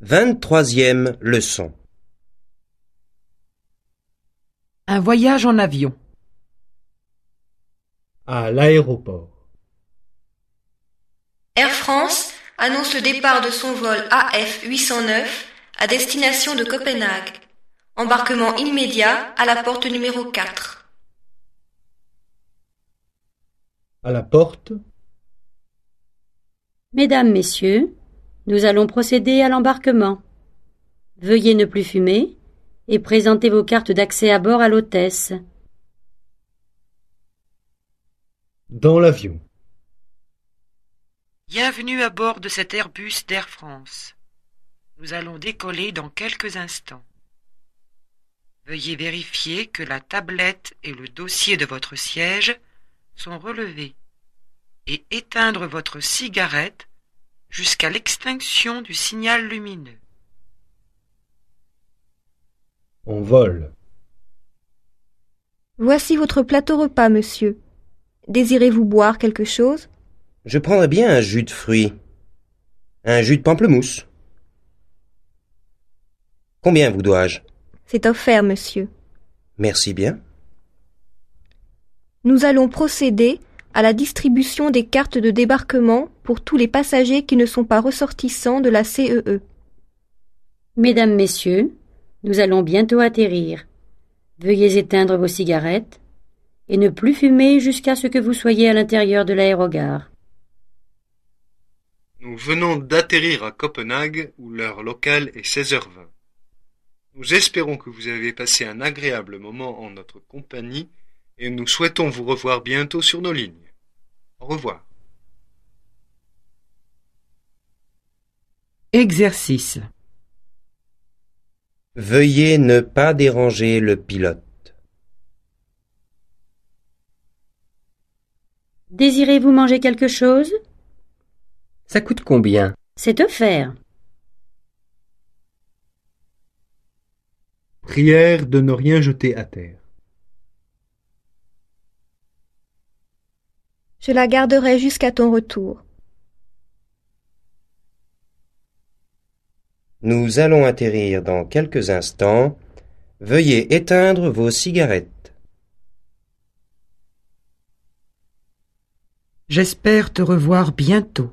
Vingt-troisième leçon. Un voyage en avion. À l'aéroport. Air France annonce le départ de son vol AF 809 à destination de Copenhague. Embarquement immédiat à la porte numéro 4. À la porte. Mesdames, Messieurs, nous allons procéder à l'embarquement. Veuillez ne plus fumer et présenter vos cartes d'accès à bord à l'hôtesse. Dans l'avion. Bienvenue à bord de cet Airbus d'Air France. Nous allons décoller dans quelques instants. Veuillez vérifier que la tablette et le dossier de votre siège sont relevés et éteindre votre cigarette jusqu'à l'extinction du signal lumineux. On vole. Voici votre plateau repas, monsieur. Désirez-vous boire quelque chose? Je prendrais bien un jus de fruits. Un jus de pamplemousse. Combien vous dois-je? C'est offert, monsieur. Merci bien. Nous allons procéder à la distribution des cartes de débarquement pour tous les passagers qui ne sont pas ressortissants de la E CEE. Mesdames, Messieurs, nous allons bientôt atterrir. Veuillez éteindre vos cigarettes et ne plus fumer jusqu'à ce que vous soyez à l'intérieur de l'aérogare. Nous venons d'atterrir à Copenhague où l'heure locale est 16h20. Nous espérons que vous avez passé un agréable moment en notre compagnie et nous souhaitons vous revoir bientôt sur nos lignes. Au revoir. Exercice. Veuillez ne pas déranger le pilote. Désirez-vous manger quelque chose? Ça coûte combien? C'est offert. Prière de ne rien jeter à terre. Je la garderai jusqu'à ton retour. Nous allons atterrir dans quelques instants. Veuillez éteindre vos cigarettes. J'espère te revoir bientôt.